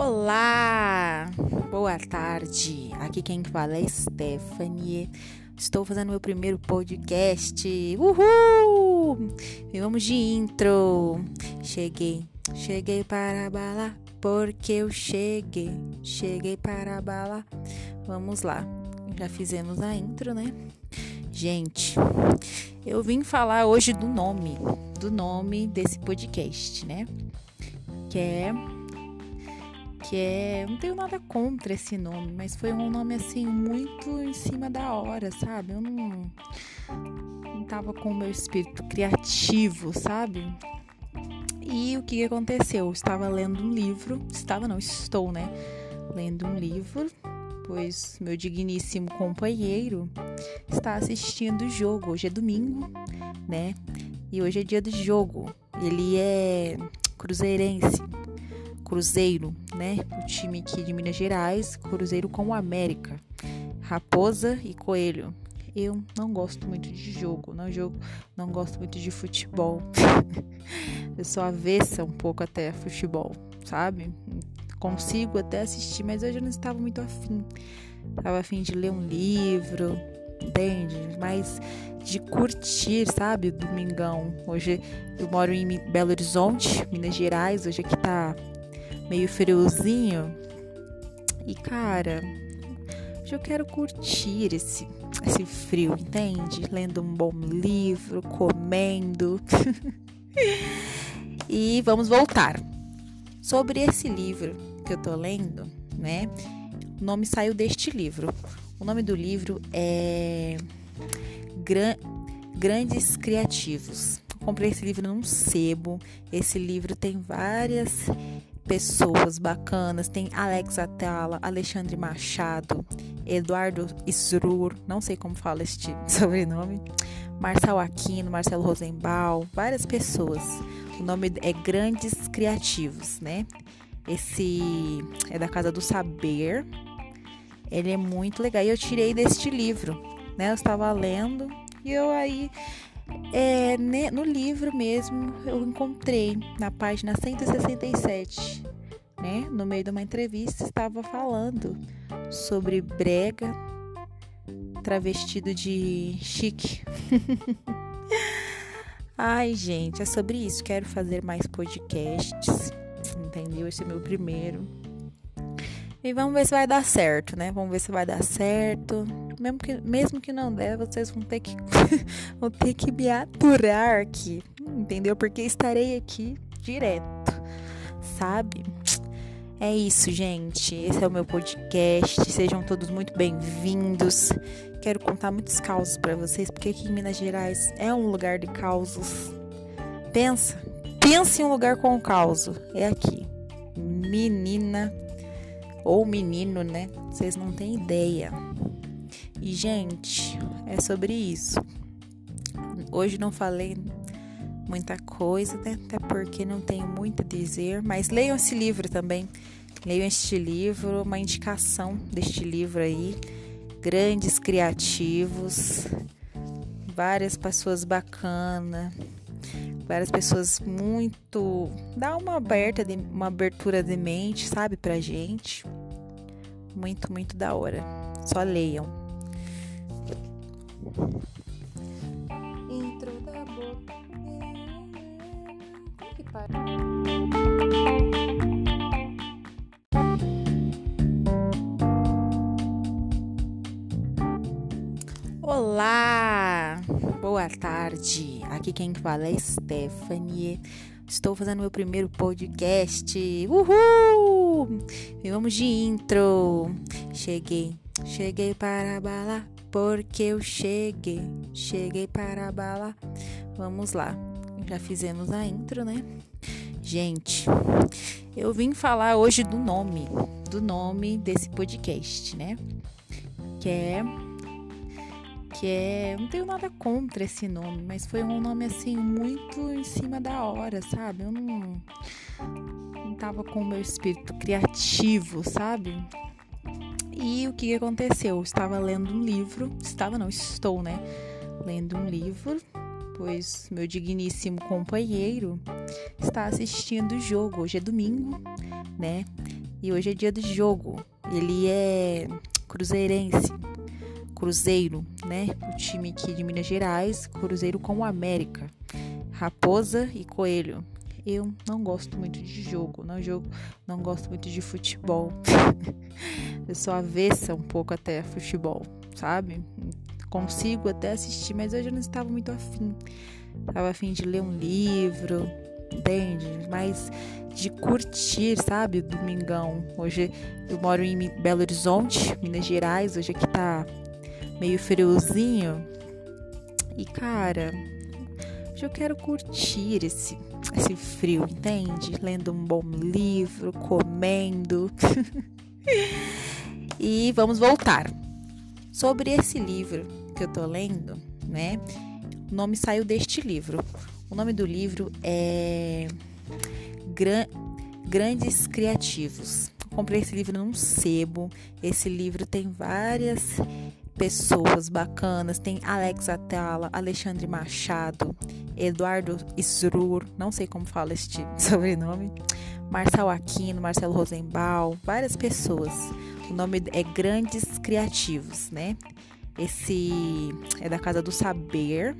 Olá, boa tarde. Aqui quem fala é Stephanie. Estou fazendo meu primeiro podcast. Uhul! E vamos de intro. Cheguei, cheguei para bala, porque eu cheguei, cheguei para bala. Vamos lá. Já fizemos a intro, né? Gente, eu vim falar hoje do nome, do nome desse podcast, né? Que é que é. Não tenho nada contra esse nome, mas foi um nome assim muito em cima da hora, sabe? Eu não. Não tava com o meu espírito criativo, sabe? E o que aconteceu? Eu estava lendo um livro. Estava, não, estou, né? Lendo um livro, pois meu digníssimo companheiro está assistindo o jogo. Hoje é domingo, né? E hoje é dia do jogo. Ele é cruzeirense. Cruzeiro, né? O time aqui de Minas Gerais, Cruzeiro com o América, Raposa e Coelho. Eu não gosto muito de jogo, não jogo, não gosto muito de futebol. eu sou avessa um pouco até futebol, sabe? Consigo até assistir, mas hoje eu não estava muito afim. Estava afim de ler um livro, entende? Mas de curtir, sabe? Domingão. Hoje eu moro em Belo Horizonte, Minas Gerais. Hoje aqui tá meio friozinho. E cara, eu quero curtir esse, esse frio, entende? Lendo um bom livro, comendo. e vamos voltar. Sobre esse livro que eu tô lendo, né? O nome saiu deste livro. O nome do livro é Gran... Grandes Criativos. comprei esse livro num sebo. Esse livro tem várias pessoas bacanas. Tem Alex Atala, Alexandre Machado, Eduardo Isrur, não sei como fala este sobrenome, Marcelo Aquino, Marcelo Rosenbaum, várias pessoas. O nome é Grandes Criativos, né? Esse é da Casa do Saber. Ele é muito legal. E eu tirei deste livro, né? Eu estava lendo e eu aí é, no livro mesmo eu encontrei na página 167, né? No meio de uma entrevista estava falando sobre brega travestido de chique. Ai, gente, é sobre isso. Quero fazer mais podcasts, entendeu? Esse é meu primeiro. E vamos ver se vai dar certo, né? Vamos ver se vai dar certo. Mesmo que, mesmo que não der, vocês vão ter que vão ter que me aturar aqui, entendeu? Porque estarei aqui direto, sabe? É isso, gente. Esse é o meu podcast. Sejam todos muito bem-vindos. Quero contar muitos causos para vocês, porque aqui em Minas Gerais é um lugar de causos. Pensa, pensa em um lugar com causo. É aqui. Menina ou menino, né? Vocês não têm ideia. E, gente, é sobre isso. Hoje não falei muita coisa, né? até porque não tenho muito a dizer, mas leiam esse livro também. Leiam este livro, uma indicação deste livro aí. Grandes criativos, várias pessoas bacanas, várias pessoas muito. dá uma aberta, de, uma abertura de mente, sabe, pra gente. Muito, muito da hora. Só leiam. Olá, boa tarde. Aqui quem fala é Stephanie. Estou fazendo meu primeiro podcast. Uhul! E vamos de intro. Cheguei, cheguei para balar porque eu cheguei, cheguei para a bala. Vamos lá. Já fizemos a intro, né? Gente, eu vim falar hoje do nome, do nome desse podcast, né? Que é que é, não tenho nada contra esse nome, mas foi um nome assim muito em cima da hora, sabe? Eu não não tava com o meu espírito criativo, sabe? E o que aconteceu? Eu estava lendo um livro, estava não, estou, né? Lendo um livro, pois meu digníssimo companheiro está assistindo o jogo. Hoje é domingo, né? E hoje é dia de jogo. Ele é cruzeirense. Cruzeiro, né? O time aqui de Minas Gerais, Cruzeiro com o América. Raposa e Coelho. Eu não gosto muito de jogo, não jogo, não gosto muito de futebol. eu sou avessa um pouco até futebol, sabe? Consigo até assistir, mas hoje eu não estava muito afim. Estava afim de ler um livro, entende? Mas de curtir, sabe? Domingão. Hoje eu moro em Belo Horizonte, Minas Gerais. Hoje aqui tá meio friozinho. E cara, hoje eu quero curtir esse, esse frio, entende? Lendo um bom livro, comendo. e vamos voltar. Sobre esse livro que eu tô lendo, né? O nome saiu deste livro. O nome do livro é Gran Grandes Criativos. comprei esse livro num sebo. Esse livro tem várias pessoas bacanas. Tem Alex Atala, Alexandre Machado, Eduardo Isrur, não sei como fala este sobrenome, Marcel Aquino, Marcelo Rosenbaum, várias pessoas. O nome é Grandes Criativos, né? Esse é da Casa do Saber.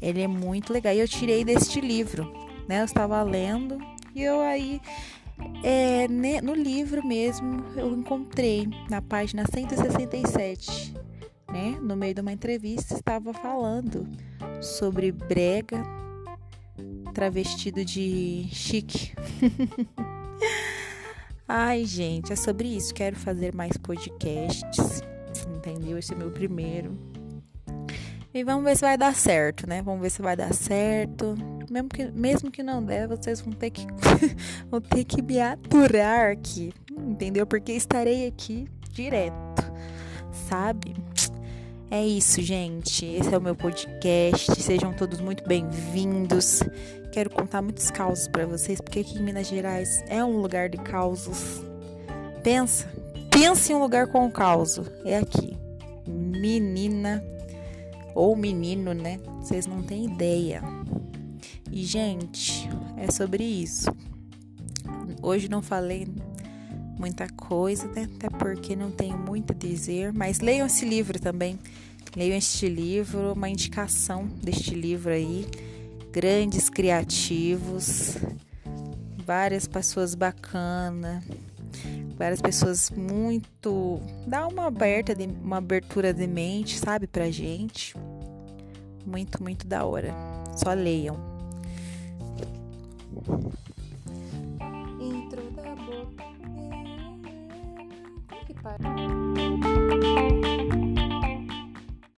Ele é muito legal. E eu tirei deste livro, né? Eu estava lendo e eu aí é, no livro mesmo eu encontrei na página 167, né? No meio de uma entrevista estava falando sobre brega travestido de chique. Ai, gente, é sobre isso. Quero fazer mais podcasts, entendeu? Esse é meu primeiro. E vamos ver se vai dar certo, né? Vamos ver se vai dar certo. Mesmo que, mesmo que não der, vocês vão ter que vão ter que me aturar aqui, entendeu? Porque estarei aqui direto, sabe? É isso, gente. Esse é o meu podcast. Sejam todos muito bem-vindos. Quero contar muitos causos para vocês, porque aqui em Minas Gerais é um lugar de causos. Pensa, pensa em um lugar com causo. É aqui. Menina ou menino, né? Vocês não têm ideia. E, gente, é sobre isso. Hoje não falei muita coisa, né? até porque não tenho muito a dizer, mas leiam esse livro também. Leiam este livro, uma indicação deste livro aí. Grandes criativos, várias pessoas bacanas, várias pessoas muito. dá uma aberta, de, uma abertura de mente, sabe, pra gente. Muito, muito da hora. Só leiam. Intro da boca. Que para?